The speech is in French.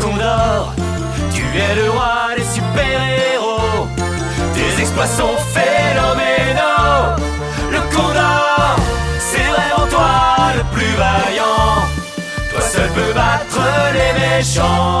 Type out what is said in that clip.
Condor, tu es le roi des super-héros. Tes exploits sont phénoménaux. Le Condor, c'est vraiment toi le plus vaillant. Toi seul peux battre les méchants.